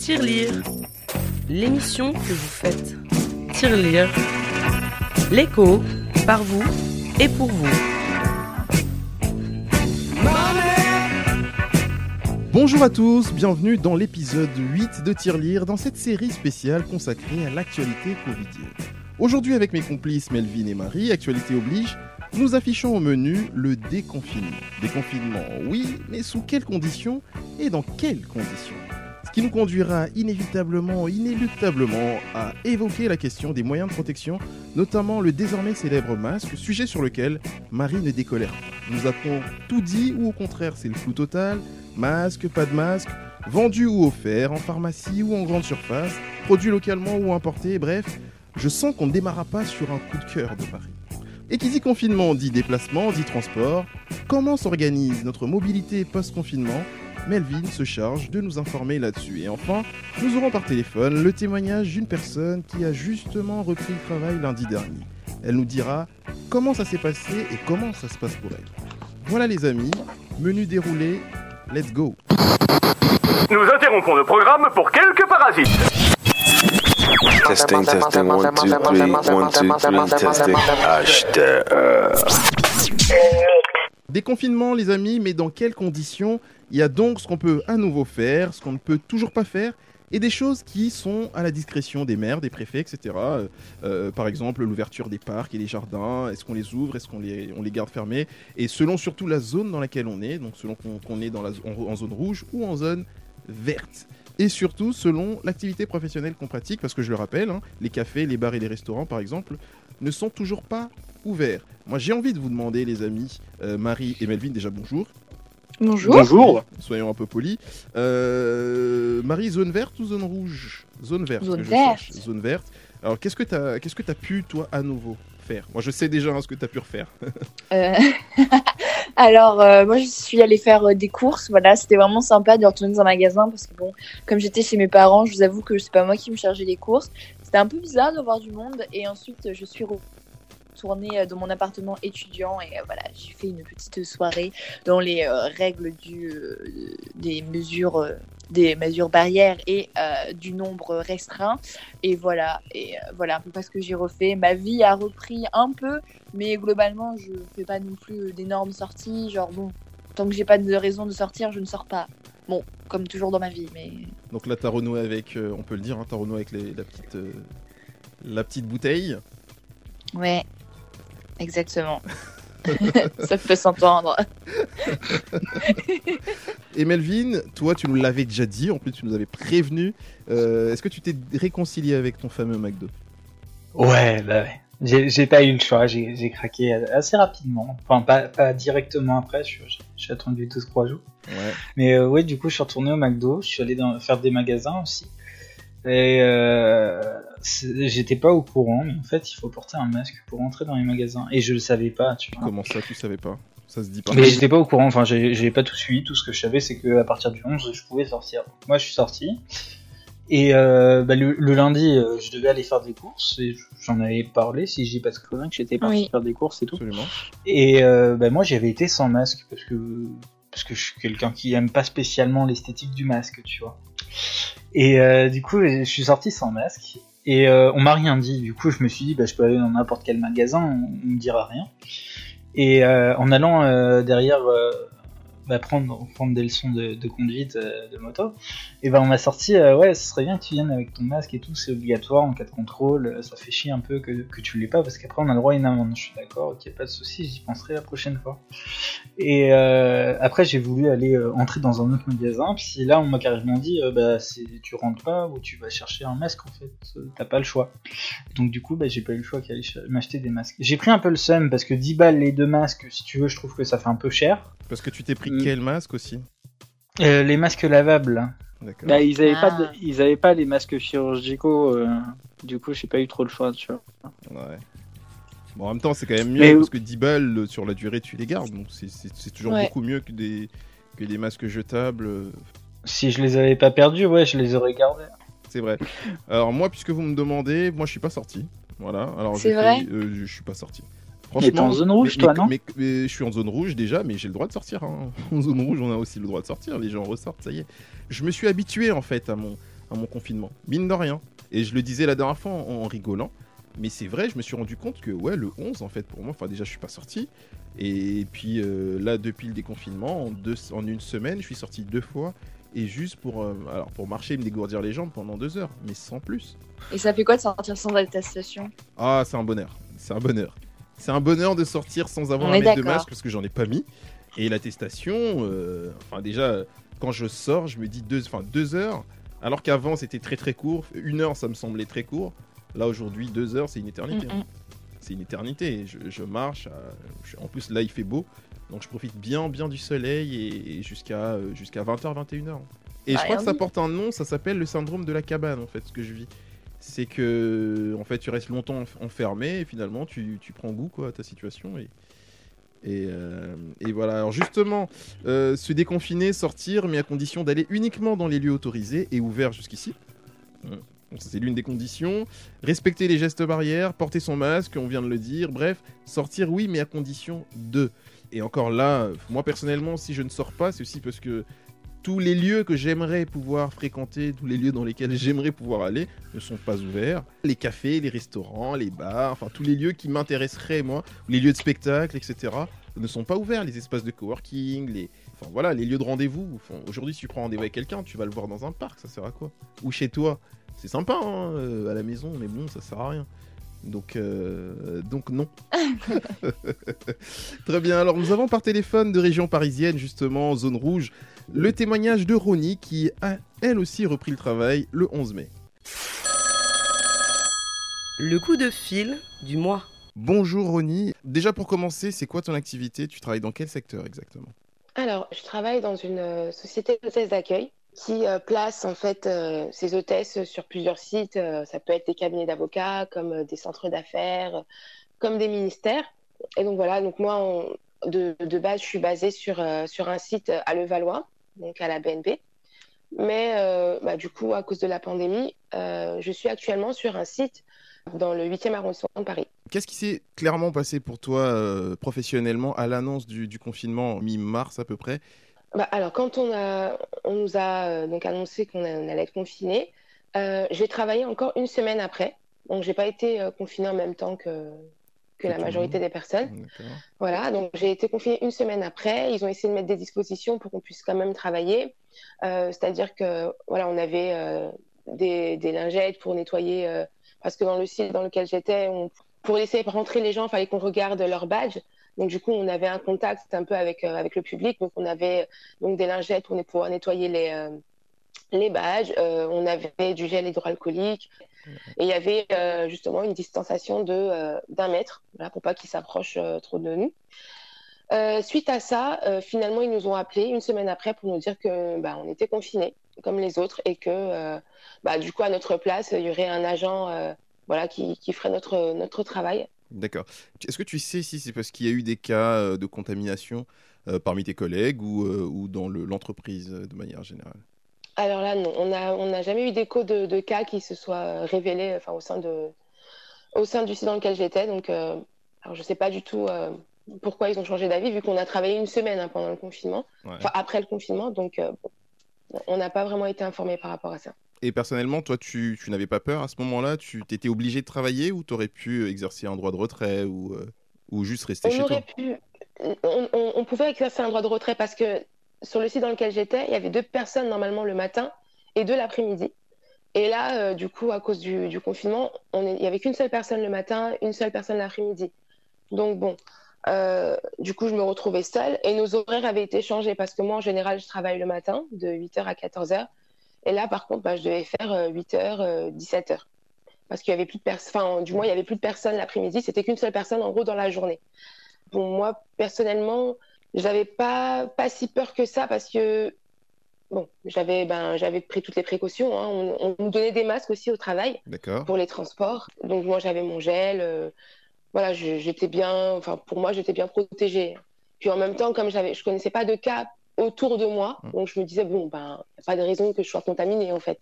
Tirelire, l'émission que vous faites. Tirelire, l'écho, par vous et pour vous. Bonjour à tous, bienvenue dans l'épisode 8 de Tirelire, dans cette série spéciale consacrée à l'actualité covidienne. Aujourd'hui avec mes complices Melvin et Marie, actualité oblige, nous affichons au menu le déconfinement. Déconfinement, oui, mais sous quelles conditions et dans quelles conditions? Qui nous conduira inévitablement, inéluctablement à évoquer la question des moyens de protection, notamment le désormais célèbre masque, sujet sur lequel Marie ne décolère pas. Nous a-t-on tout dit ou au contraire c'est le flou total? Masque, pas de masque, vendu ou offert, en pharmacie ou en grande surface, produit localement ou importé, bref, je sens qu'on ne démarra pas sur un coup de cœur de Paris. Et qui dit confinement dit déplacement, dit transport. Comment s'organise notre mobilité post-confinement? Melvin se charge de nous informer là-dessus. Et enfin, nous aurons par téléphone le témoignage d'une personne qui a justement repris le travail lundi dernier. Elle nous dira comment ça s'est passé et comment ça se passe pour elle. Voilà les amis, menu déroulé, let's go Nous interrompons le programme pour quelques parasites. Testing, testing, one, two, three, one, two, three, testing. HTR. Déconfinement les amis, mais dans quelles conditions Il y a donc ce qu'on peut à nouveau faire, ce qu'on ne peut toujours pas faire, et des choses qui sont à la discrétion des maires, des préfets, etc. Euh, euh, par exemple, l'ouverture des parcs et des jardins, est-ce qu'on les ouvre, est-ce qu'on les, garde fermés, et selon surtout la zone dans laquelle on est, donc selon qu'on est dans la, en, en zone rouge ou en zone verte. Et surtout selon l'activité professionnelle qu'on pratique, parce que je le rappelle, hein, les cafés, les bars et les restaurants, par exemple, ne sont toujours pas ouverts. Moi, j'ai envie de vous demander, les amis, euh, Marie et Melvin, déjà bonjour. Bonjour. Bonjour. Soyons un peu polis. Euh, Marie, zone verte ou zone rouge? Zone verte. Zone que je verte. cherche. Zone verte. Alors, qu'est-ce que tu as, qu'est-ce que as pu, toi, à nouveau faire? Moi, je sais déjà hein, ce que tu as pu refaire. Euh, Alors, euh, moi, je suis allée faire euh, des courses. Voilà, c'était vraiment sympa de retourner dans un magasin parce que, bon, comme j'étais chez mes parents, je vous avoue que c'est pas moi qui me chargeais des courses. C'était un peu bizarre de voir du monde. Et ensuite, je suis retournée euh, dans mon appartement étudiant et euh, voilà, j'ai fait une petite soirée dans les euh, règles du, des mesures. des mesures barrières et euh, du nombre restreint et voilà et euh, voilà un peu pas ce que j'ai refait ma vie a repris un peu mais globalement je fais pas non plus d'énormes sorties genre bon tant que j'ai pas de raison de sortir je ne sors pas bon comme toujours dans ma vie mais Donc là, tu as renoué avec, euh, on peut le dire, hein, tu as renoué avec les- la, petite, la petite bouteille. ouais exactement ça peut s'entendre Et Melvin, toi, tu nous l'avais déjà dit, en plus, tu nous avais prévenu. Euh, Est-ce que tu t'es réconcilié avec ton fameux McDo? Ouais, bah ouais. J'ai pas eu le choix, j'ai craqué assez rapidement. Enfin, pas, pas directement après, je suis- j'ai attendu 2-3 jours. Ouais. Mais euh, ouais, du coup, je suis retourné au McDo, je suis allé dans- faire des magasins aussi. Et euh, j'étais pas au courant, mais en fait, il faut porter un masque pour entrer dans les magasins. Et je le savais pas, tu vois. Comment ça, tu savais pas? Ça se dit pas. Mais j'étais pas au courant, enfin, j'ai j'ai pas tout suivi. Tout ce que je savais, c'est qu'à partir du 11, je pouvais sortir. Moi, je suis sorti. Et euh, bah, le, le lundi, euh, je devais aller faire des courses. Et j'en avais parlé, si je dis pas de que j'étais parti Oui. faire des courses et tout. Absolument. Et euh, bah, moi, j'avais été sans masque parce que parce que je suis quelqu'un qui aime pas spécialement l'esthétique du masque, tu vois. Et euh, du coup, je suis sorti sans masque. Et euh, on m'a rien dit. Du coup, je me suis dit, bah, je peux aller dans n'importe quel magasin, on, me dira rien. Et euh, en allant euh, derrière bah, prendre, prendre des leçons de, conduite euh, de moto, et ben on m'a sorti, euh, ouais, ce serait bien que tu viennes avec ton masque et tout, c'est obligatoire en cas de contrôle, euh, ça fait chier un peu que, que tu l'aies pas, parce qu'après on a le droit à une amende. Je suis d'accord, ok, pas de souci, j'y penserai la prochaine fois. Et après j'ai voulu aller entrer dans un autre magasin, puis là on m'a carrément dit, bah tu rentres pas ou tu vas chercher un masque en fait, t'as pas le choix. Donc du coup, bah, j'ai pas eu le choix qu'aller ch- m'acheter des masques. J'ai pris un peu le seum parce que 10 balles les deux masques, si tu veux, je trouve que ça fait un peu cher. Parce que tu t'es pris. Quel masque aussi Euh, les masques lavables. Bah, ils avaient pas, de- Ah. ils avaient pas les masques chirurgicaux. euh, du coup, j'ai pas eu trop le choix, tu vois. Ouais. Bon, en même temps, c'est quand même mieux Mais- parce que 10 balles sur la durée, tu les gardes. Donc, c'est- toujours Ouais. beaucoup mieux que des, que des masques jetables. euh, Si je les avais pas perdus, ouais, je les aurais gardés. C'est vrai. Alors, moi, puisque vous me demandez, moi, je suis pas sorti. Voilà. Alors, C'est vrai fait- euh, je suis pas sorti. Mais t'es en zone rouge, mais- toi, mais- non mais- mais je suis en zone rouge déjà, mais j'ai le droit de sortir. hein. En zone rouge, on a aussi le droit de sortir. Les gens ressortent, ça y est. Je me suis habitué en fait à mon, à mon confinement. Mine de rien. Et je le disais la dernière fois en, en rigolant. Mais c'est vrai, je me suis rendu compte que ouais, le 11, en fait, pour moi, enfin déjà, je suis pas sorti. Et puis euh, là, depuis le déconfinement, en, deux, en une semaine, je suis sorti deux fois. Et juste pour, euh, alors pour marcher et me dégourdir les jambes pendant deux heures, mais sans plus. Et ça fait quoi de sortir sans attestation? Ah, c'est un bonheur. C'est un bonheur. C'est un bonheur de sortir sans avoir On mettre de masque parce que j'en ai pas mis. Et l'attestation, euh, enfin déjà, quand je sors, je me dis deux, enfin, deux heures. Alors qu'avant, c'était très très court. Une heure, ça me semblait très court. Là, aujourd'hui, deux heures, c'est une éternité. Mm, mm. C'est une éternité. Je, je marche. je- en plus, là, il fait beau. Donc, je profite bien, bien du soleil et, jusqu'à euh, jusqu'à 20h, 21h. Et Bah, je crois que ça porte un nom. Ça s'appelle le syndrome de la cabane, en fait, ce que je vis. C'est que, en fait, tu restes longtemps enf- enfermé et finalement, tu, tu prends goût quoi, à ta situation. Et, et, euh, voilà. Alors, justement, euh, se déconfiner, sortir, mais à condition d'aller uniquement dans les lieux autorisés et ouverts jusqu'ici. Ça, c'est l'une des conditions. Respecter les gestes barrières, porter son masque, on vient de le dire. Bref, sortir, oui, mais à condition de. Et encore là, moi personnellement, si je ne sors pas, c'est aussi parce que tous les lieux que j'aimerais pouvoir fréquenter, tous les lieux dans lesquels j'aimerais pouvoir aller, ne sont pas ouverts. Les cafés, les restaurants, les bars, enfin tous les lieux qui m'intéresseraient, moi, les lieux de spectacle, etc., ne sont pas ouverts. Les espaces de coworking, les, enfin voilà, les lieux de rendez-vous. Enfin, Aujourd'hui, si tu prends rendez-vous avec quelqu'un, tu vas le voir dans un parc, ça sert à quoi? Ou chez toi. C'est sympa hein, euh, à la maison, mais bon, ça sert à rien. Donc, euh, donc non. Très bien. Alors, nous avons par téléphone de région parisienne, justement, zone rouge, le témoignage de Ronnie qui a elle aussi repris le travail le 11 mai. Le coup de fil du mois. Bonjour Ronnie. Déjà pour commencer, c'est quoi ton activité? Tu travailles dans quel secteur exactement? Alors, je travaille dans une euh, société d'hôtesse d'accueil qui euh, place en fait euh, ses hôtesses sur plusieurs sites. Euh, ça peut être des cabinets d'avocats, comme euh, des centres d'affaires, comme des ministères. Et donc voilà, donc moi, on- de, de base, je suis basée sur, euh, sur un site à Levallois, donc à la BNP. Mais euh, bah, du coup, à cause de la pandémie, euh, je suis actuellement sur un site dans le 8e arrondissement de Paris. Qu'est-ce qui s'est clairement passé pour toi euh, professionnellement à l'annonce du, du confinement mi-mars à peu près? Bah, alors, quand on, a, on nous a euh, donc annoncé qu'on allait être confiné, euh, j'ai travaillé encore une semaine après. Donc, j'ai pas été euh, confinée en même temps que, que la majorité des personnes. Voilà, donc j'ai été confinée une semaine après. Ils ont essayé de mettre des dispositions pour qu'on puisse quand même travailler. Euh, C'est-à-dire que voilà, on avait euh, des, des lingettes pour nettoyer, euh, parce que dans le site dans lequel j'étais, pour laisser rentrer les gens, il fallait qu'on regarde leur badge. Donc du coup, on avait un contact un peu avec avec le public. Donc on avait donc des lingettes pour pouvoir nettoyer les les badges. Euh, on avait du gel hydroalcoolique. Et il y avait euh, justement une distanciation de euh, d'un mètre, voilà, pour pas qu'ils s'approchent trop de nous. Suite à ça, finalement, ils nous ont appelés une semaine après pour nous dire que bah, on était confinés comme les autres et que bah, du coup à notre place il y aurait un agent voilà qui, qui ferait notre notre travail. D'accord. Est-ce que tu sais si c'est parce qu'il y a eu des cas de contamination parmi tes collègues ou, ou dans le- l'entreprise de manière générale? Alors là, non, on n'a on jamais eu d'écho de, de cas qui se soient révélés enfin, au, sein de, au sein du site dans lequel j'étais. Donc, euh, alors je ne sais pas du tout euh, pourquoi ils ont changé d'avis, vu qu'on a travaillé une semaine hein, pendant le confinement, Ouais. enfin après le confinement. Donc, euh, on n'a pas vraiment été informés par rapport à ça. Et personnellement, toi, tu, tu n'avais pas peur à ce moment-là? Tu t'étais obligé de travailler ou t'aurais pu exercer un droit de retrait ou, euh, ou juste rester On chez toi? pu, on, on- on pouvait exercer un droit de retrait parce que sur le site dans lequel j'étais, il y avait deux personnes normalement le matin et deux l'après-midi. Et là, euh, du coup, à cause du, confinement, on il y avait qu'une seule personne le matin, une seule personne l'après-midi. Donc bon, euh, du coup, je me retrouvais seule et nos horaires avaient été changés parce que moi, en général, je travaille le matin de 8h à 14h. Et là, par contre, bah, je devais faire euh, 8h, 17h. Parce qu'il y avait plus de personnes, enfin, du moins, il y avait plus de personnes l'après-midi. C'était qu'une seule personne, en gros, dans la journée. Bon, moi, personnellement, j'avais pas, pas si peur que ça parce que, bon, j'avais, ben, j'avais pris toutes les précautions. hein. On, on nous donnait des masques aussi au travail pour les transports. Donc, moi, j'avais mon gel. euh, voilà, j'étais bien, enfin, pour moi, j'étais bien protégée. Puis en même temps, comme j'avais, je connaissais pas de cas autour de moi, Mm. donc je me disais, bon, ben, y a pas de raison que je sois contaminée, en fait.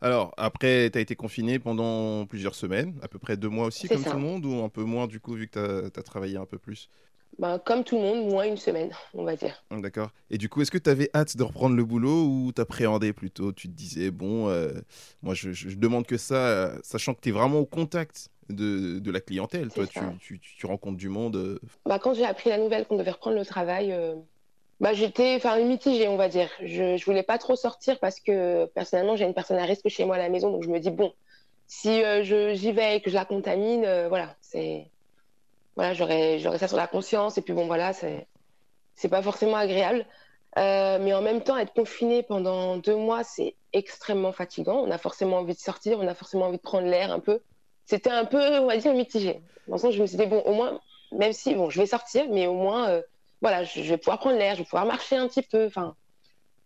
Alors, après, tu as été confiné pendant plusieurs semaines, à peu près deux mois aussi, comme ça. tout le monde, ou un peu moins du coup, vu que tu as, travaillé un peu plus? Ben, comme tout le monde, moins une semaine, on va dire. D'accord. Et du coup, est-ce que tu avais hâte de reprendre le boulot ou t'appréhendais plutôt? Tu te disais, bon, euh, moi je, je- je demande que ça, euh, sachant que tu es vraiment au contact de, de la clientèle. Toi, tu, ça. tu, tu- tu rencontres du monde. euh, Bah, quand j'ai appris la nouvelle qu'on devait reprendre le travail, euh, bah, j'étais enfin, mitigée, on va dire. Je, je voulais pas trop sortir parce que personnellement, j'ai une personne à risque chez moi à la maison. Donc je me dis, bon, si euh, j'y vais et que je la contamine, euh, voilà, c'est. Voilà, j'aurais, ça sur la conscience. Et puis bon, voilà, c'est, pas forcément agréable. Euh, mais en même temps, être confiné pendant deux mois, c'est extrêmement fatigant. On a forcément envie de sortir, on a forcément envie de prendre l'air un peu. C'était un peu, on va dire, mitigé. Dans le sens je me suis dit, bon, au moins, même si, bon, je vais sortir, mais au moins, euh, voilà, je, vais pouvoir prendre l'air, je vais pouvoir marcher un petit peu. Enfin,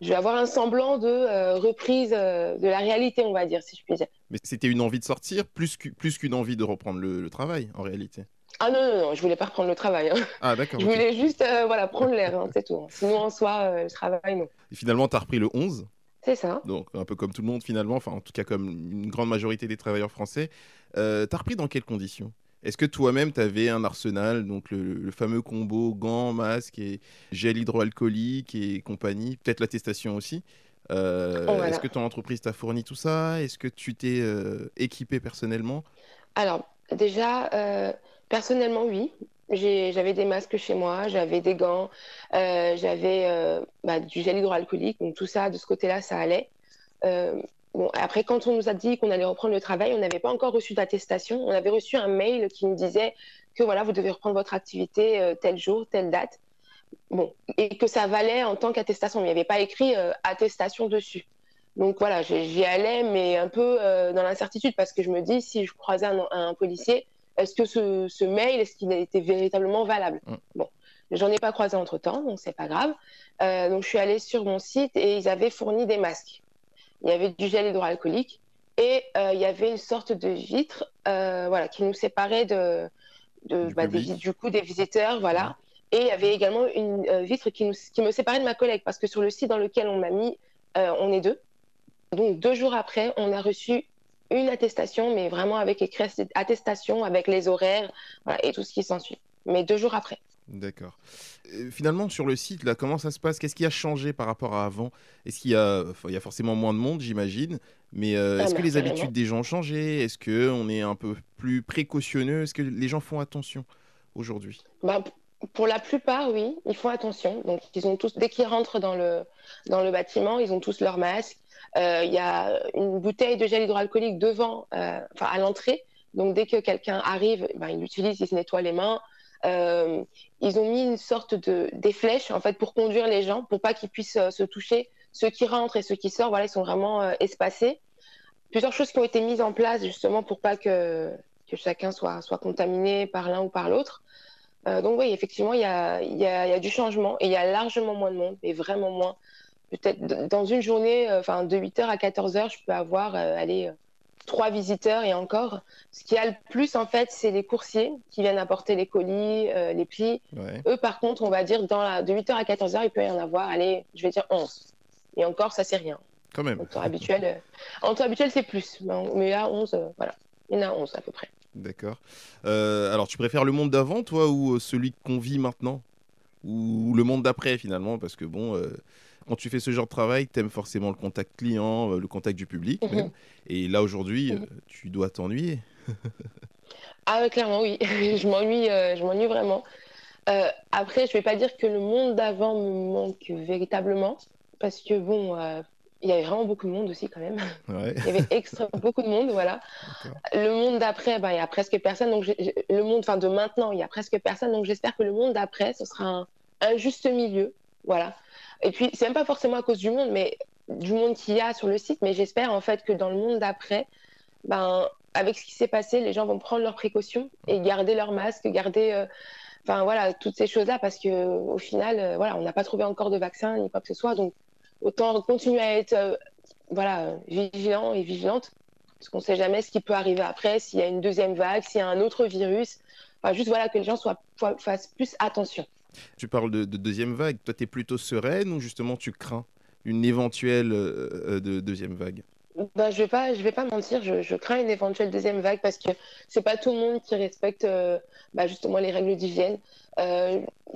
je vais avoir un semblant de euh, reprise de la réalité, on va dire, si je puis dire. Mais c'était une envie de sortir plus qu'u- plus qu'une envie de reprendre le travail, en réalité. Ah non, non, non, je voulais pas reprendre le travail. hein. Ah, d'accord. Je voulais juste, euh, voilà, prendre l'air, hein, c'est tout. Sinon, en soi, euh, le travail, non. Et finalement, tu as repris le 11. C'est ça. Donc, un peu comme tout le monde finalement, enfin en tout cas comme une grande majorité des travailleurs français. Euh, T'as repris dans quelles conditions? Est-ce que toi-même, tu avais un arsenal, donc le, le fameux combo gants, masques et gel hydroalcoolique et compagnie, peut-être l'attestation aussi? Euh, Oh, voilà. Est-ce que ton entreprise t'a fourni tout ça? Est-ce que tu t'es euh, équipé personnellement? Alors, déjà, euh, personnellement, oui. J'avais des masques chez moi, j'avais des gants, euh, j'avais euh, bah, du gel hydroalcoolique, donc tout ça, de ce côté-là, ça allait. Euh, bon, après, quand on nous a dit qu'on allait reprendre le travail, on n'avait pas encore reçu d'attestation. On avait reçu un mail qui nous disait que voilà, vous devez reprendre votre activité tel jour, telle date. Bon, et que ça valait en tant qu'attestation. Il n'y avait pas écrit attestation dessus. Donc voilà, j'y allais, mais un peu dans l'incertitude parce que je me dis, si je croisais un policier, est-ce que ce, ce mail, est-ce qu'il était véritablement valable Mm. Bon, j'en ai pas croisé entre temps, donc c'est pas grave. Euh, donc je suis allée sur mon site et ils avaient fourni des masques. Il y avait du gel hydroalcoolique et euh, il y avait une sorte de vitre, euh, voilà, qui nous séparait de, de Du bah, des, du coup des visiteurs, voilà. Et il y avait également une vitre qui, nous, qui me séparait de ma collègue parce que sur le site dans lequel on m'a mis, on est deux. Donc deux jours après, on a reçu une attestation, mais vraiment avec écrit attestation, avec les horaires voilà, et tout ce qui s'ensuit. Mais deux jours après. D'accord. Finalement, sur le site, là, comment ça se passe? Qu'est-ce qui a changé par rapport à avant? Est-ce qu'il y a, enfin, il y a forcément moins de monde, j'imagine, mais euh, Ah, est-ce que les carrément. habitudes des gens ont changé? Est-ce que on est un peu plus précautionneux? Est-ce que les gens font attention aujourd'hui? Bah, pour la plupart, oui, ils font attention. Donc, ils ont tous, dès qu'ils rentrent dans le, dans le bâtiment, ils ont tous leur masque. Euh, Il y a une bouteille de gel hydroalcoolique devant, euh, enfin, à l'entrée. Donc, dès que quelqu'un arrive, ben, ils l'utilisent, ils se nettoient les mains. Euh, ils ont mis une sorte de des flèches en fait pour conduire les gens, pour pas qu'ils puissent se toucher. Ceux qui rentrent et ceux qui sortent, voilà, ils sont vraiment espacés. Plusieurs choses qui ont été mises en place justement pour pas que que chacun soit soit contaminé par l'un ou par l'autre. Donc oui, effectivement, il y a, il y, a, il y a du changement et il y a largement moins de monde, mais vraiment moins. Peut-être dans une journée, euh, enfin de 8h à 14h, je peux avoir euh, allez, euh, trois visiteurs et encore. Ce qui a le plus, en fait, c'est les coursiers qui viennent apporter les colis, euh, les plis. Ouais. Eux, par contre, on va dire dans la, de 8h à 14h, il peut y en avoir, allez, je vais dire 11. Et encore, ça, c'est rien. Quand même. En temps habituel, euh, en temps habituel c'est plus. Mais là, 11, euh, voilà. Il y en a 11 à peu près. D'accord. Alors, tu préfères le monde d'avant, toi, ou celui qu'on vit maintenant? Ou le monde d'après, finalement? Parce que, bon, quand tu fais ce genre de travail, t'aimes forcément le contact client, euh, le contact du public, Mhm. même. Et là, aujourd'hui, Mhm. euh, tu dois t'ennuyer. Ah ouais, clairement, oui. je m'ennuie, euh, je m'ennuie vraiment. Euh, après, je vais pas dire que le monde d'avant me manque véritablement, parce que bon, euh, il y avait vraiment beaucoup de monde aussi quand même. Ouais. Il y avait extra beaucoup de monde, voilà. Le monde d'après, ben, il y a presque personne. Donc, le monde, enfin, de maintenant, il y a presque personne. Donc, j'espère que le monde d'après, ce sera un, un juste milieu, voilà. Et puis, c'est même pas forcément à cause du monde, mais du monde qu'il y a sur le site. Mais j'espère en fait que dans le monde d'après, ben, avec ce qui s'est passé, les gens vont prendre leurs précautions et garder leur masque, garder, euh, voilà, toutes ces choses-là, parce que au final, euh, voilà, on n'a pas trouvé encore de vaccin ni quoi que ce soit, donc autant continuer à être, euh, voilà, vigilant et vigilante, parce qu'on ne sait jamais ce qui peut arriver après, s'il y a une deuxième vague, s'il y a un autre virus, enfin juste voilà que les gens soient fassent plus attention. Tu parles de, de deuxième vague. Toi, t'es plutôt sereine ou justement tu crains une éventuelle euh, euh, de deuxième vague? Ben, je vais vais pas mentir, je, crains une éventuelle deuxième vague parce que c'est pas tout le monde qui respecte euh, bah, justement les règles d'hygiène.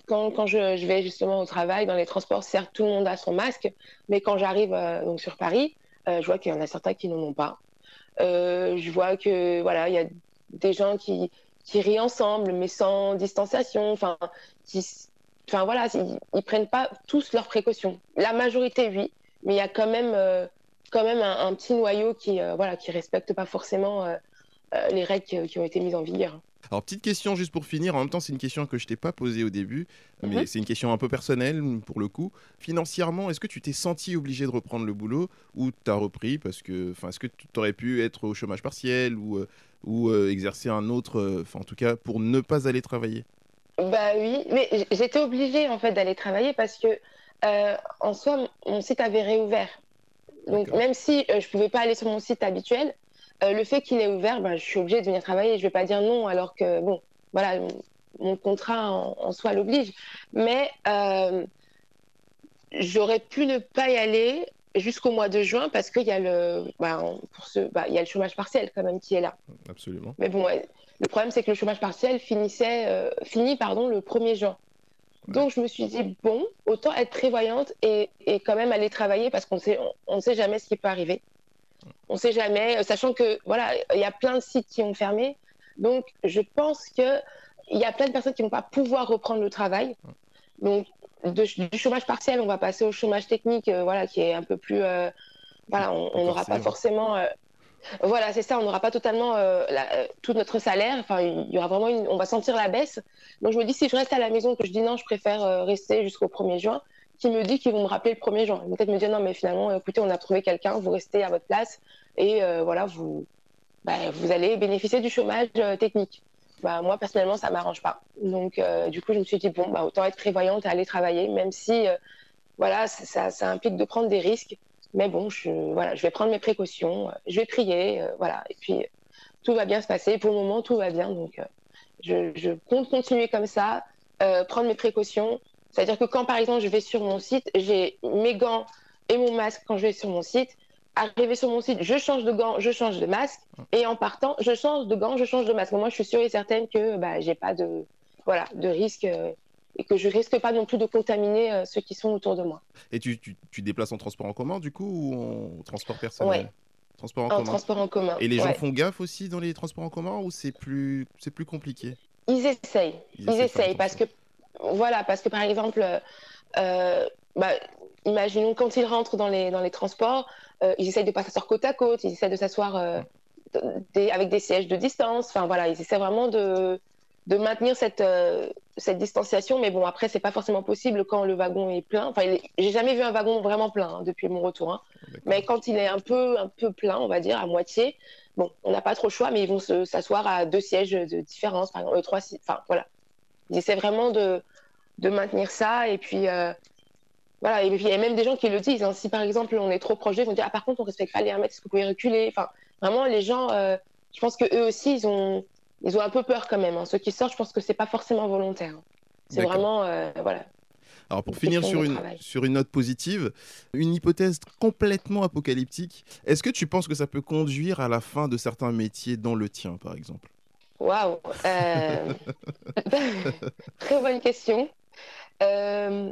Quand, quand je, vais justement au travail, dans les transports, certes, tout le monde a son masque, mais quand j'arrive sur Paris, je vois qu'il y en a certains qui n'en ont pas. Je vois que voilà, il y a des gens qui, qui rient ensemble, mais sans distanciation. Qui, enfin voilà, ils, ils prennent pas tous leurs précautions. La majorité, oui, mais il y a quand même, euh, quand même un, un petit noyau qui, euh, voilà, qui respecte pas forcément euh, les règles qui, qui ont été mises en vigueur. Alors, petite question juste pour finir. En même temps, c'est une question que je t'ai pas posée au début, mais Mhm. c'est une question un peu personnelle pour le coup. Financièrement, est-ce que tu t'es senti obligé de reprendre le boulot ou t'as repris parce que, enfin, est-ce que tu aurais pu être au chômage partiel ou, ou euh, exercer un autre, enfin, en tout cas, pour ne pas aller travailler? Bah oui, mais j'étais obligée en fait d'aller travailler parce que euh, en soi mon- site avait réouvert. Donc même si euh, je pouvais pas aller sur mon site habituel, euh, le fait qu'il ait ouvert, bah, je suis obligée de venir travailler. Je vais pas dire non alors que bon, voilà, mon, mon contrat en, en soi l'oblige. Mais euh, j'aurais pu ne pas y aller jusqu'au mois de juin parce qu'il y a le, bah, pour ce, bah, il y a le chômage partiel quand même qui est là. Absolument. Mais bon, ouais, le problème, c'est que le chômage partiel finissait, euh, finit pardon, le 1er juin. Donc, je me suis dit, bon, autant être prévoyante et, et quand même aller travailler parce qu'on sait, on, on ne sait jamais ce qui peut arriver. On ne sait jamais, euh, sachant que, voilà, il y a plein de sites qui ont fermé. Donc, je pense que il y a plein de personnes qui ne vont pas pouvoir reprendre le travail. Donc, de- du chômage partiel, on va passer au chômage technique, euh, voilà, qui est un peu plus, euh, voilà, on on n'aura pas Forcément. forcément, euh, voilà, c'est ça, on n'aura pas totalement euh, euh, tout notre salaire. Enfin, il y aura vraiment une, on va sentir la baisse. Donc, je me dis, si je reste à la maison, que je dis non, je préfère euh, rester jusqu'au 1er juin, qui me dit qu'ils vont me rappeler le 1er juin. Ils vont peut-être me dire non, mais finalement, écoutez, on a trouvé quelqu'un, vous restez à votre place et voilà, vous, bah, vous allez bénéficier du chômage technique. Bah, moi, personnellement, ça m'arrange pas. Donc, du coup, je me suis dit, bon, bah, autant être prévoyante et aller travailler, même si, voilà, ça implique de prendre des risques. Mais bon, je, voilà, je vais prendre mes précautions, euh, je vais prier, euh, voilà. Et puis, tout va bien se passer. Pour le moment, tout va bien. Donc, euh, je, compte continuer comme ça, prendre mes précautions. C'est-à-dire que quand, par exemple, je vais sur mon site, j'ai mes gants et mon masque quand je vais sur mon site. Arrivé sur mon site, je change de gants, je change de masque. Et en partant, je change de gants, je change de masque. Moi, je suis sûre et certaine que bah, j'ai pas de, voilà, de risque et que je risque pas non plus de contaminer euh, ceux qui sont autour de moi. Et tu, tu, tu déplaces en transport en commun du coup ou en transport personnel? Ouais. Transport en, En commun. transport en commun. Et les gens font gaffe aussi dans les transports en commun ou c'est plus, c'est plus compliqué? Ils essayent. Ils essayent parce que, voilà, parce que par exemple, euh, euh, bah, imaginons quand ils rentrent dans les, dans les transports, euh, ils essayent de pas s'asseoir côte à côte, ils essaient de s'asseoir euh, avec des sièges de distance. Enfin voilà, ils essaient vraiment de, de maintenir cette, euh, cette distanciation. Mais bon, après, c'est pas forcément possible quand le wagon est plein. Enfin, est- j'ai jamais vu un wagon vraiment plein hein, depuis mon retour. hein. Mais quand il est un peu, un peu plein, on va dire, à moitié, bon, on n'a pas trop le choix, mais ils vont se- s'asseoir à deux sièges de différence, par exemple, euh, trois, enfin, voilà. Ils essaient vraiment de, de maintenir ça, et puis, euh, voilà, et puis il y a même des gens qui le disent, hein. si par exemple on est trop proche d'eux, ils vont dire, ah, par contre, on respecte pas les 1 mètre, est-ce que vous pouvez reculer? Enfin, vraiment, les gens, je pense que eux aussi, ils ont, ils ont un peu peur quand même, hein. Ceux qui sortent, je pense que c'est pas forcément volontaire. hein. C'est vraiment, euh, voilà. Alors pour finir sur une, sur une note positive, une hypothèse complètement apocalyptique, est-ce que tu penses que ça peut conduire à la fin de certains métiers dans le tien par exemple? Waouh euh, Très bonne question. Euh,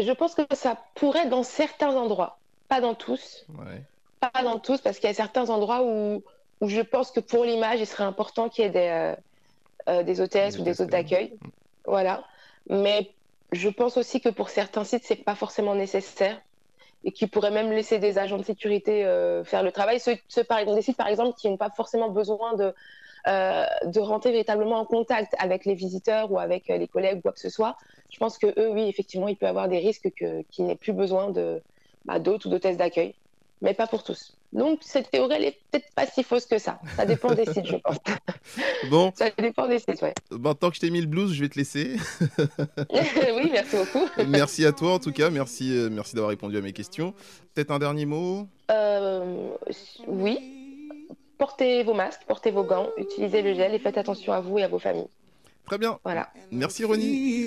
je pense que ça pourrait dans certains endroits, pas dans tous, Ouais. pas dans tous, parce qu'il y a certains endroits où, où je pense que pour l'image, il serait important qu'il y ait des, euh, euh, des hôtesses Des ou des hôtes d'accueil. Voilà. Mais je pense aussi que pour certains sites, c'est pas forcément nécessaire et qui pourraient même laisser des agents de sécurité euh, faire le travail. Ceux, ceux par exemple, des sites, par exemple, qui n'ont pas forcément besoin de, euh, de rentrer véritablement en contact avec les visiteurs ou avec les collègues ou quoi que ce soit. Je pense que eux, oui, effectivement, il peut y avoir des risques que, qu'ils n'aient plus besoin de, bah, d'hôtes ou d'hôtesses d'accueil, mais pas pour tous. Donc, cette théorie, elle est peut-être pas si fausse que ça. Ça dépend des sites, je pense. Bon, Ça dépend des sites, ouais. maintenant que je t'ai mis le blues, je vais te laisser. oui, merci beaucoup. merci à toi en tout cas, merci, euh, merci d'avoir répondu à mes questions. Peut-être un dernier mot? Euh, oui. Portez vos masques, portez vos gants, utilisez le gel et faites attention à vous et à vos familles. Très bien, Voilà. merci Ronnie.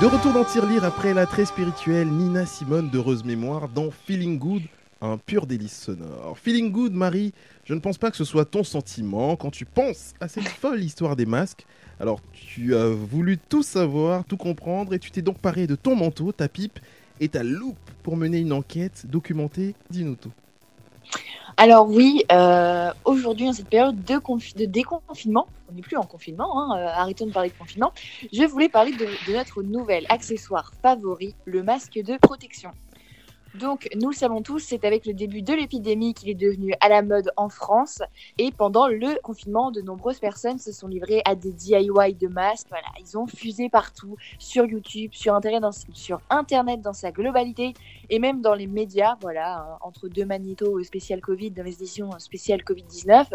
De retour dans Tirelire après la très spirituelle Nina Simone d'heureuse mémoire dans Feeling Good, un pur délice sonore. Feeling Good, Marie, je ne pense pas que ce soit ton sentiment quand tu penses à cette folle histoire des masques. Alors tu as voulu tout savoir, tout comprendre et tu t'es donc paré de ton manteau, ta pipe et ta loupe pour mener une enquête documentée. Dis-nous tout. Alors oui, euh, aujourd'hui, en cette période de, de déconfinement, on n'est plus en confinement, hein, euh, arrêtons de parler de confinement, je voulais parler de notre nouvel accessoire favori, le masque de protection. Donc, nous le savons tous, c'est avec le début de l'épidémie qu'il est devenu à la mode en France. Et pendant le confinement, de nombreuses personnes se sont livrées à des DIY de masques. Voilà, ils ont fusé partout, sur YouTube, sur Internet, dans, sa globalité, et même dans les médias. Voilà, euh, entre deux magnétos spécial Covid, dans les éditions spéciales Covid-19.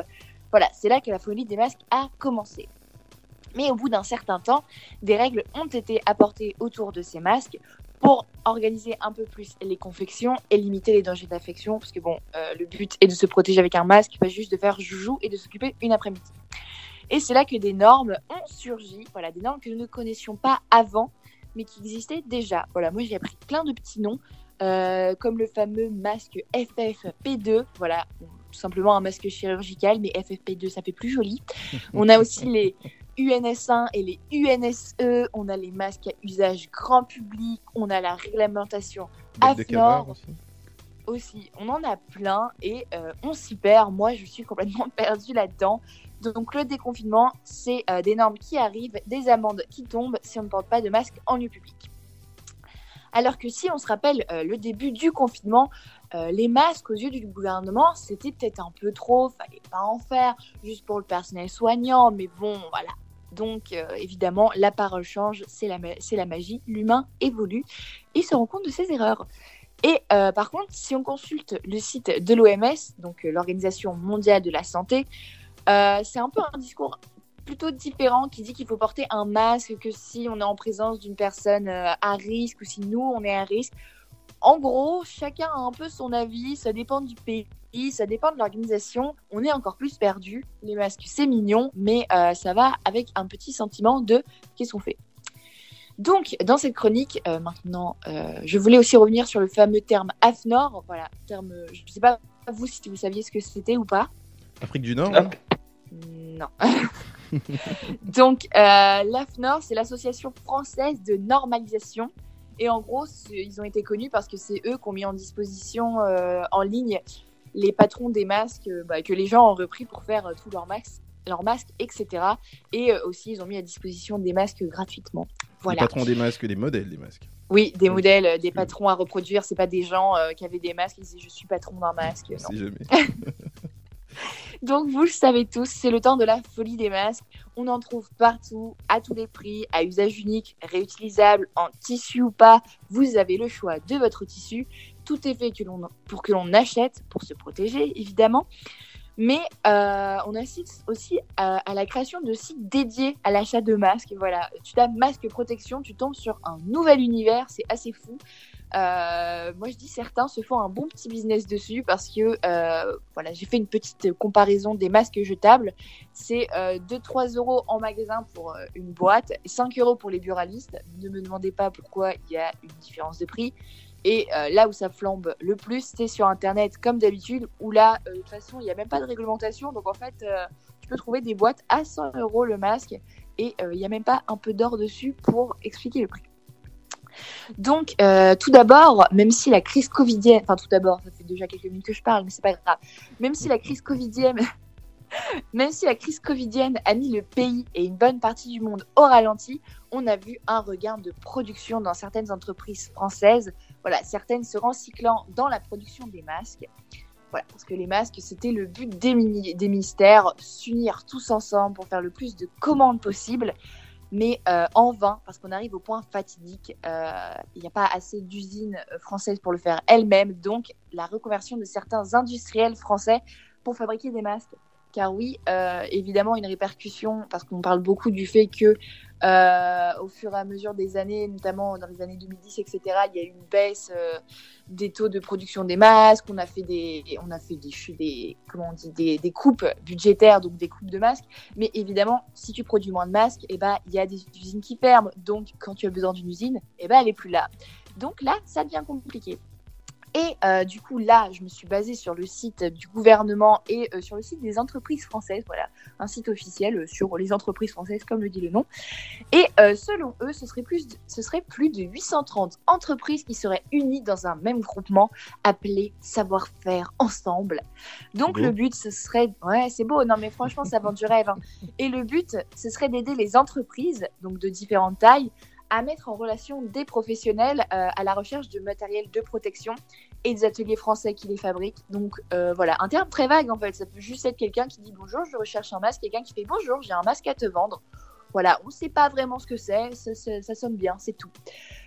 Voilà, c'est là que la folie des masques a commencé. Mais au bout d'un certain temps, des règles ont été apportées autour de ces masques pour organiser un peu plus les confections et limiter les dangers d'infection, parce que bon, euh, le but est de se protéger avec un masque, pas juste de faire joujou et de s'occuper une après-midi. Et c'est là que des normes ont surgi, voilà, des normes que nous ne connaissions pas avant, mais qui existaient déjà. Voilà, moi j'ai appris plein de petits noms, euh, comme le fameux masque FFP2, voilà, tout simplement un masque chirurgical, mais FFP2 ça fait plus joli. On a aussi les UNS1 et les UNSE, on a les masques à usage grand public, on a la réglementation AFNOR aussi. aussi. On en a plein et euh, on s'y perd. Moi, je suis complètement perdue là-dedans. Donc, le déconfinement, c'est euh, des normes qui arrivent, des amendes qui tombent si on ne porte pas de masque en lieu public. Alors que si on se rappelle euh, le début du confinement, euh, les masques aux yeux du gouvernement, c'était peut-être un peu trop, fallait pas en faire, juste pour le personnel soignant, mais bon, voilà. Donc, euh, évidemment, la parole change, c'est la, la magie, l'humain évolue et se rend compte de ses erreurs. Et euh, par contre, si on consulte le site de l'OMS, donc euh, l'Organisation mondiale de la santé, c'est un peu un discours plutôt différent qui dit qu'il faut porter un masque que si on est en présence d'une personne à risque ou si nous on est à risque. En gros, chacun a un peu son avis, ça dépend du pays, ça dépend de l'organisation. On est encore plus perdu. Les masques, c'est mignon, mais euh, ça va avec un petit sentiment de qu'est-ce qu'on fait. Donc, dans cette chronique, euh, maintenant, euh, je voulais aussi revenir sur le fameux terme AFNOR. Voilà, terme, je ne sais pas vous si vous saviez ce que c'était ou pas. Afrique du Nord Hop. Non. Donc, euh, l'AFNOR, c'est l'Association française de normalisation. Et en gros, ils ont été connus parce que c'est eux qui ont mis en disposition euh, en ligne les patrons des masques euh, bah, que les gens ont repris pour faire euh, tous leurs masques, leurs masques, etc. Et euh, aussi, ils ont mis à disposition des masques gratuitement. Voilà. patrons des masques, des modèles des masques. Oui, des Oui, modèles, des patrons à reproduire. C'est pas des gens euh, qui avaient des masques et disaient je suis patron d'un masque. Non. Si jamais. Donc vous le savez tous, c'est le temps de la folie des masques. On en trouve partout, à tous les prix, à usage unique, réutilisable, en tissu ou pas. Vous avez le choix de votre tissu. Tout est fait pour que l'on achète, pour se protéger évidemment. Mais euh, on assiste aussi à, la création de sites dédiés à l'achat de masques. Voilà, tu tapes masque protection, tu tombes sur un nouvel univers, c'est assez fou. Euh, moi, je dis certains se font un bon petit business dessus parce que euh, voilà, j'ai fait une petite comparaison des masques jetables. C'est euh, 2-3 euros en magasin pour une boîte, et 5 euros pour les buralistes. Ne me demandez pas pourquoi il y a une différence de prix. Et euh, là où ça flambe le plus, c'est sur Internet, comme d'habitude, où là, euh, de toute façon, il n'y a même pas de réglementation. Donc en fait, euh, tu peux trouver des boîtes à 100 euros le masque et il n'y a même pas un peu d'or dessus pour expliquer le prix. Donc, tout d'abord, même si la crise covidienne, enfin tout d'abord, ça fait déjà quelques minutes que je parle, mais c'est pas grave. Même si la crise covidienne, même si la crise covidienne a mis le pays et une bonne partie du monde au ralenti, on a vu un regain de production dans certaines entreprises françaises. Voilà, certaines se recyclant dans la production des masques. Voilà, parce que les masques, c'était le but des, mini- des ministères, s'unir tous ensemble pour faire le plus de commandes possible mais euh, en vain, parce qu'on arrive au point fatidique. Euh, Il n'y a pas assez d'usines euh, françaises pour le faire elles-mêmes, donc la reconversion de certains industriels français pour fabriquer des masques. Car oui, euh, évidemment, une répercussion, parce qu'on parle beaucoup du fait que euh, au fur et à mesure des années, notamment dans les années 2010, etc., il y a eu une baisse euh, des taux de production des masques. On a fait des, on a fait des, des comment on dit, des, des coupes budgétaires, donc des coupes de masques. Mais évidemment, si tu produis moins de masques, eh ben, il y a des usines qui ferment. Donc, quand tu as besoin d'une usine, eh ben, elle est plus là. Donc là, ça devient compliqué. Et euh, du coup, là, je me suis basée sur le site du gouvernement et euh, sur le site des entreprises françaises. Voilà, un site officiel euh, sur les entreprises françaises, comme le dit le nom. Et euh, selon eux, ce serait, plus de, ce serait plus de 830 entreprises qui seraient unies dans un même groupement appelé Savoir-faire ensemble. Donc le but, ce serait... Ouais, c'est beau, non mais franchement, ça vend du rêve. hein. Et le but, ce serait d'aider les entreprises, donc de différentes tailles, à mettre en relation des professionnels euh, à la recherche de matériel de protection et des ateliers français qui les fabriquent. Donc euh, voilà, un terme très vague en fait. Ça peut juste être quelqu'un qui dit bonjour, je recherche un masque, quelqu'un qui fait bonjour, j'ai un masque à te vendre. Voilà, on ne sait pas vraiment ce que c'est, ça, sonne bien, c'est tout.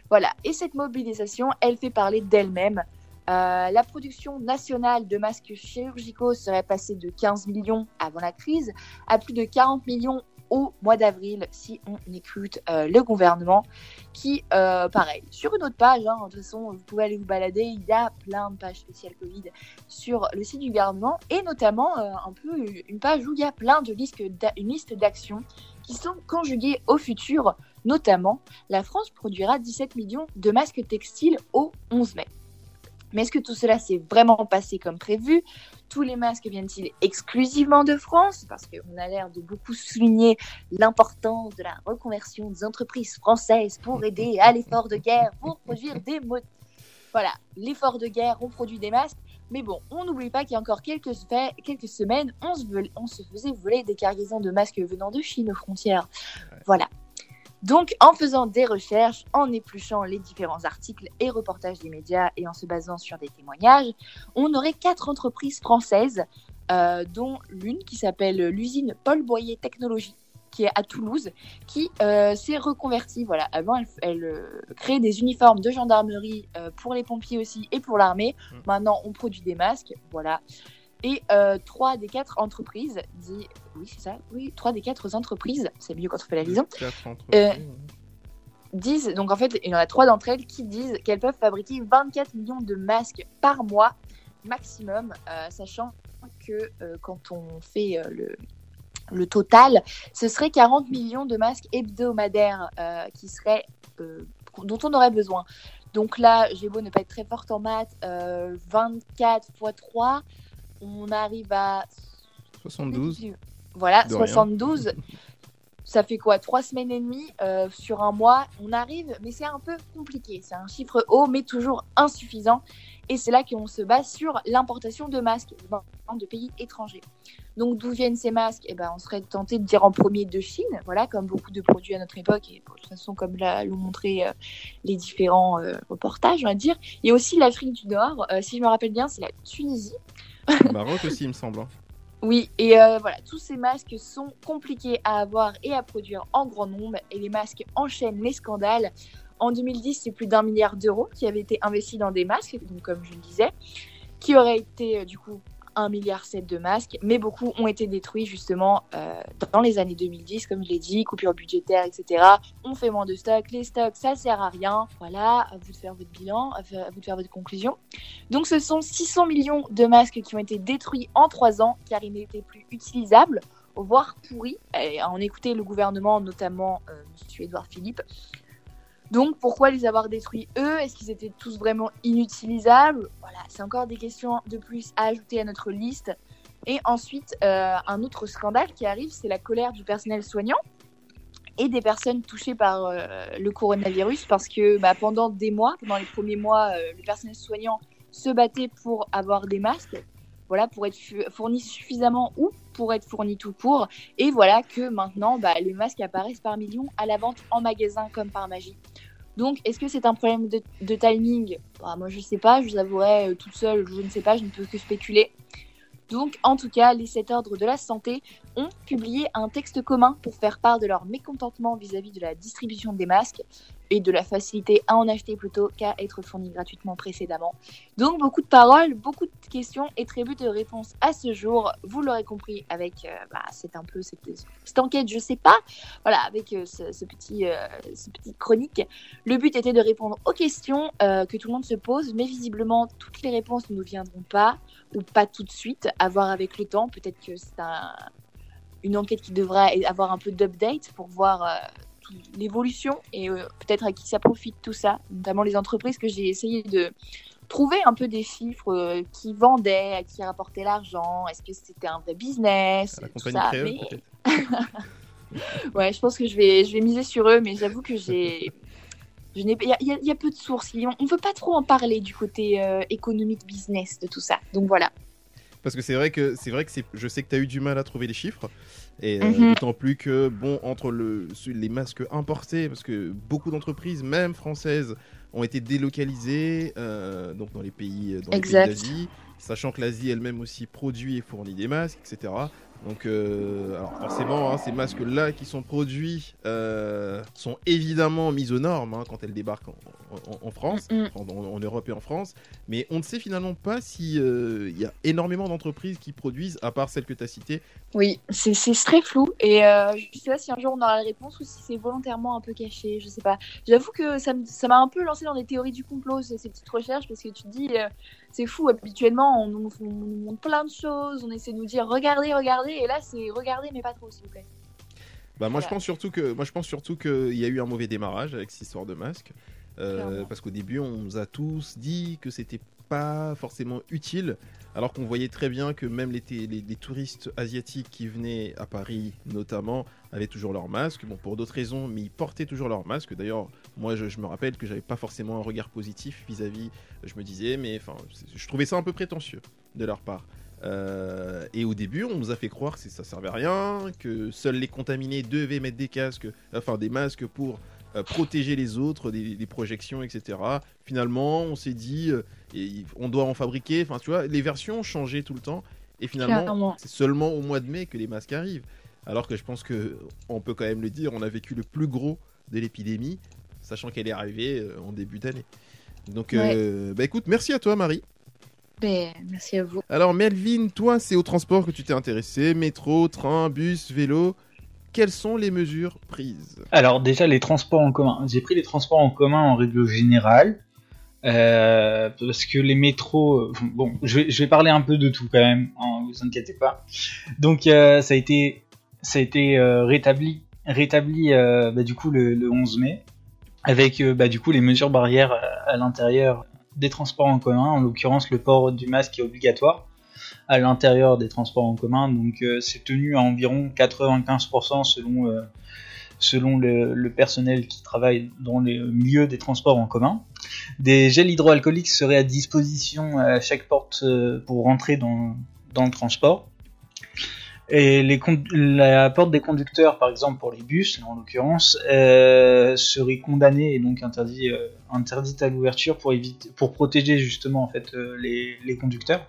Voilà, et cette mobilisation, elle fait parler d'elle-même. Euh, la production nationale de masques chirurgicaux serait passée de 15 millions avant la crise à plus de 40 millions au mois d'avril, si on écoute euh, le gouvernement, qui, euh, pareil, sur une autre page, hein, de toute façon, vous pouvez aller vous balader, il y a plein de pages spéciales Covid sur le site du gouvernement, et notamment euh, un peu une page où il y a plein de listes d'actions qui sont conjuguées au futur, notamment, la France produira 17 millions de masques textiles au 11 mai. Mais est-ce que tout cela s'est vraiment passé comme prévu? Tous les masques viennent-ils exclusivement de France Parce qu'on a l'air de beaucoup souligner l'importance de la reconversion des entreprises françaises pour aider à l'effort de guerre, pour produire des mots. Voilà, l'effort de guerre, on produit des masques. Mais bon, on n'oublie pas qu'il y a encore quelques, semaines, on se, vol- on se faisait voler des cargaisons de masques venant de Chine aux frontières. Voilà. Donc, en faisant des recherches, en épluchant les différents articles et reportages des médias et en se basant sur des témoignages, on aurait quatre entreprises françaises, euh, dont l'une qui s'appelle l'usine Paul Boyer Technologies, qui est à Toulouse, qui euh, s'est reconvertie. Voilà, avant, elle, elle, euh, créait des uniformes de gendarmerie pour les pompiers aussi et pour l'armée. Maintenant, on produit des masques. Voilà. Et euh, trois des quatre entreprises, dit, oui, c'est ça, oui, trois des quatre entreprises, c'est mieux quand on fait la liaison, Euh, disent, donc en fait, il y en a trois d'entre elles qui disent qu'elles peuvent fabriquer 24 millions de masques par mois maximum, euh, sachant que quand on fait le, le total, ce serait 40 millions de masques hebdomadaires euh, qui seraient, euh, dont on aurait besoin. Donc là, j'ai beau ne pas être très forte en maths, euh, 24 x 3, on arrive à 72. voilà, De rien. 72. ça fait quoi Trois semaines et demie euh, sur un mois, on arrive, mais c'est un peu compliqué. C'est un chiffre haut, mais toujours insuffisant. Et c'est là qu'on se base sur l'importation de masques de pays étrangers. Donc d'où viennent ces masques? Eh ben, On serait tenté de dire en premier de Chine, voilà, comme beaucoup de produits à notre époque, et de toute façon comme l'ont montré euh, les différents euh, reportages, on va dire. Il y a aussi l'Afrique du Nord, euh, si je me rappelle bien, c'est la Tunisie. Maroc aussi, il me semble. hein. Oui, et euh, voilà, tous ces masques sont compliqués à avoir et à produire en grand nombre, et les masques enchaînent les scandales. En 2010, c'est plus d'un milliard d'euros qui avaient été investis dans des masques, donc comme je le disais, qui auraient été euh, du coup 1 milliard 7 de masques, mais beaucoup ont été détruits justement euh, dans les années 2010, comme je l'ai dit, coupure budgétaire, etc. On fait moins de stocks, les stocks, ça sert à rien. Voilà, à vous de faire votre bilan, à vous de faire votre conclusion. Donc ce sont 600 millions de masques qui ont été détruits en 3 ans, car ils n'étaient plus utilisables, voire pourris. Et à en écouter le gouvernement, notamment euh, M. Édouard Philippe. Donc pourquoi les avoir détruits eux? Est-ce qu'ils étaient tous vraiment inutilisables? Voilà, c'est encore des questions de plus à ajouter à notre liste. Et ensuite, euh, un autre scandale qui arrive, c'est la colère du personnel soignant et des personnes touchées par euh, le coronavirus parce que bah, pendant des mois, pendant les premiers mois, euh, le personnel soignant se battait pour avoir des masques, voilà, pour être fournis suffisamment ou pour être fournis tout court. Et voilà que maintenant, bah, les masques apparaissent par millions à la vente en magasin comme par magie. Donc, est-ce que c'est un problème de, timing? Bah, Moi, je sais pas, je vous avouerai, euh, toute seule, je ne sais pas, je ne peux que spéculer. Donc, en tout cas, les sept ordres de la santé ont publié un texte commun pour faire part de leur mécontentement vis-à-vis de la distribution des masques et de la facilité à en acheter plutôt qu'à être fournis gratuitement précédemment. Donc, beaucoup de paroles, beaucoup de questions et très peu de réponses à ce jour. Vous l'aurez compris avec, euh, bah, c'est un peu cette, enquête, je sais pas, voilà, avec euh, ce, petit, euh, ce petit chronique. Le but était de répondre aux questions que tout le monde se pose, mais visiblement, toutes les réponses ne nous viendront pas, ou pas tout de suite, à voir avec le temps. Peut-être que c'est un- une enquête qui devra avoir un peu d'update pour voir l'évolution et euh, peut-être à qui ça profite tout ça, notamment les entreprises que j'ai essayé de trouver un peu des chiffres euh, qui vendaient, à qui rapportaient l'argent, est-ce que c'était un vrai business, La tout compagnie ça. créole, mais- peut-être. Ouais, je pense que je vais, je vais miser sur eux, mais j'avoue que j'ai. Il y, y a- il y a peu de sources. On ne veut pas trop en parler du côté euh, économique, business de tout ça. Donc voilà. Parce que c'est vrai que c'est vrai que. Je sais que tu as eu du mal à trouver les chiffres. Et euh, Mhm. d'autant plus que, bon, entre le, les masques importés, parce que beaucoup d'entreprises, même françaises, ont été délocalisées euh, donc dans les pays, dans les pays Exact. d'Asie, sachant que l'Asie elle-même aussi produit et fournit des masques, etc. Donc, euh, alors forcément, hein, ces masques-là qui sont produits euh, sont évidemment mis aux normes hein, quand elles débarquent en, en- en France, Mm, mm. en, Europe et en France. Mais on ne sait finalement pas s'il y a énormément d'entreprises qui produisent, à part celles que tu as citées. Oui, c'est très flou. Et euh, je sais pas si un jour on aura la réponse ou si c'est volontairement un peu caché. Je sais pas. J'avoue que ça m'a un peu lancé dans des théories du complot, ces, petites recherches, parce que tu te dis, euh, c'est fou. Habituellement, on nous, on nous montre plein de choses, on essaie de nous dire, regardez, regardez. Et là, c'est regardez, mais pas trop, s'il vous plaît. Bah, moi, je pense surtout que moi je pense surtout qu'il y a eu un mauvais démarrage avec cette histoire de masque. Euh, parce qu'au début, on nous a tous dit que c'était pas forcément utile, alors qu'on voyait très bien que même les, les- les touristes asiatiques qui venaient à Paris, notamment, avaient toujours leur masque. Bon, pour d'autres raisons, mais ils portaient toujours leur masque. D'ailleurs, moi, je, je me rappelle que j'avais pas forcément un regard positif vis-à-vis. Je me disais, mais enfin, je trouvais ça un peu prétentieux de leur part. Euh, et au début, on nous a fait croire que ça servait à rien, que seuls les contaminés devaient mettre des casques, enfin des masques pour euh, protéger les autres des, des projections, etc. Finalement, on s'est dit, euh, et on doit en fabriquer. Enfin, tu vois, les versions ont changé tout le temps. Et finalement, c'est seulement au mois de mai que les masques arrivent. Alors que je pense que on peut quand même le dire, on a vécu le plus gros de l'épidémie, sachant qu'elle est arrivée euh, en début d'année. Donc, euh, bah écoute, merci à toi, Marie. Ben, merci à vous. Alors Melvin, toi c'est au transport que tu t'es intéressé, métro, train, bus, vélo. Quelles sont les mesures prises? Alors déjà les transports en commun. J'ai pris les transports en commun en règle générale. euh, parce que les métros, bon, je vais, je vais parler un peu de tout quand même, hein, vous inquiétez pas. Donc euh, ça a été, ça a été euh, rétabli, rétabli euh, bah, du coup le, le 11 mai, avec euh, bah, du coup les mesures barrières à, à l'intérieur des transports en commun, en l'occurrence le port du masque est obligatoire. à l'intérieur des transports en commun. Donc euh, c'est tenu à environ 95% selon, euh, selon le, personnel qui travaille dans les milieux des transports en commun. Des gels hydroalcooliques seraient à disposition à chaque porte euh, pour rentrer dans, dans le transport. Et les la porte des conducteurs, par exemple pour les bus, en l'occurrence, euh, serait condamnée et donc interdit, euh, interdite à l'ouverture pour éviter, pour protéger justement en fait euh, les, les conducteurs.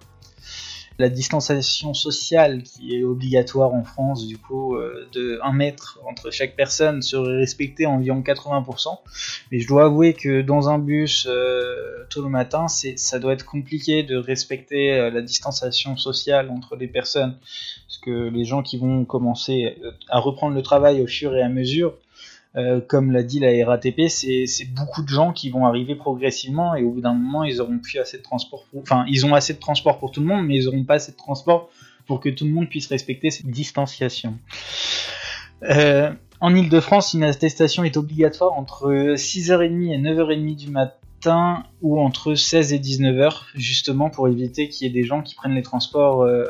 La distanciation sociale qui est obligatoire en France, du coup, euh, de 1 mètre entre chaque personne serait respectée à environ 80%. Mais je dois avouer que dans un bus euh, tôt le matin, ça doit être compliqué de respecter euh, la distanciation sociale entre les personnes parce que les gens qui vont commencer à reprendre le travail au fur et à mesure, euh, comme l'a dit la RATP, c'est beaucoup de gens qui vont arriver progressivement et au bout d'un moment, ils auront plus assez de transport. Pour... Enfin, ils ont assez de transport pour tout le monde, mais ils n'auront pas assez de transport pour que tout le monde puisse respecter cette distanciation. Euh, en Ile-de-France, une attestation est obligatoire entre 6h30 et 9h30 du matin ou entre 16 et 19h, justement pour éviter qu'il y ait des gens qui prennent les transports, euh,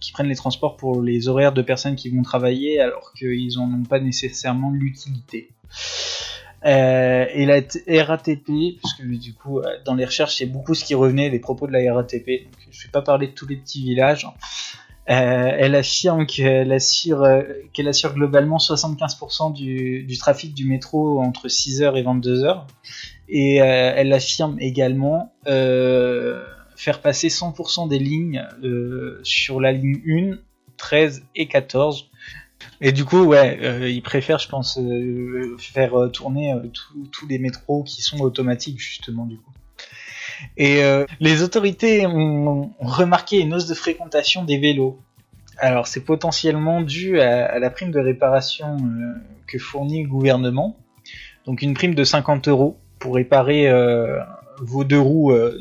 qui prennent les transports pour les horaires de personnes qui vont travailler alors qu'ils n'en ont pas nécessairement l'utilité. Euh, et la RATP, parce que du coup, euh, dans les recherches, c'est beaucoup ce qui revenait des propos de la RATP. Donc, je vais pas parler de tous les petits villages. Euh, elle affirme qu'elle assure, qu'elle assure globalement 75% du, du trafic du métro entre 6h et 22h. Et euh, elle affirme également euh, faire passer 100% des lignes euh, sur la ligne 1, 13 et 14. Et du coup, ouais, ils préfèrent, je pense, faire tourner tous- les métros qui sont automatiques, justement, du coup. Et les autorités ont, remarqué une hausse de fréquentation des vélos. Alors, c'est potentiellement dû à, à la prime de réparation que fournit le gouvernement. Donc, une prime de 50 euros pour réparer euh, vos deux roues euh,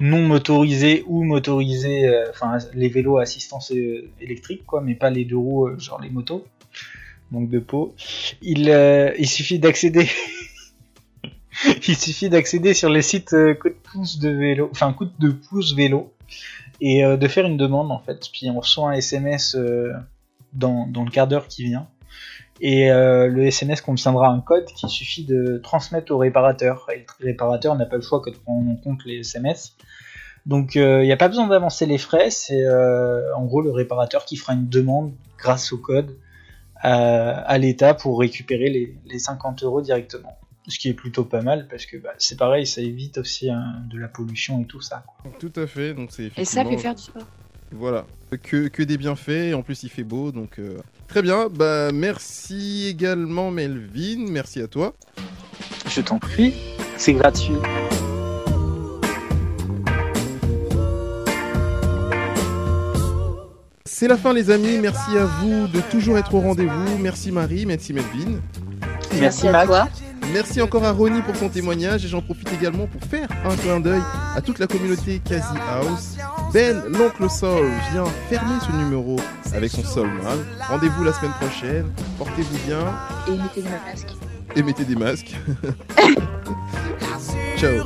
non motorisés ou motorisés, euh, enfin les vélos à assistance euh, électrique, quoi, mais pas les deux roues, genre les motos. Donc de peau. Il, euh, il suffit d'accéder. il suffit d'accéder sur les sites coup de pouce de vélo, enfin coup de pouce vélo, et de faire une demande en fait. Puis on reçoit un SMS dans, dans le quart d'heure qui vient. Et euh, le SMS contiendra un code qu'il suffit de transmettre au réparateur. Et le réparateur n'a pas le choix que de prendre en compte les SMS. Donc il n'y a pas besoin d'avancer les frais, c'est euh, en gros le réparateur qui fera une demande grâce au code à, à l'État pour récupérer les, les 50 euros directement. Ce qui est plutôt pas mal parce que bah, c'est pareil, ça évite aussi hein, de la pollution et tout ça. quoi. Tout à fait, donc c'est Et ça fait effectivement- faire du sport. Voilà, que, que des bienfaits, et en plus il fait beau, donc euh, très bien. Bah merci également Melvin, merci à toi. Je t'en prie, c'est gratuit. C'est la fin les amis, merci à vous de toujours être au rendez-vous. Merci Marie, merci Melvin. Merci, à Max. toi. Merci encore à Ronnie pour son témoignage et j'en profite également pour faire un clin d'œil à toute la communauté Quasi House. Ben, l'oncle Sol, vient fermer ce numéro avec son sol mal. Rendez-vous la semaine prochaine. Portez-vous bien Et mettez des masques. et mettez des masques. Ciao.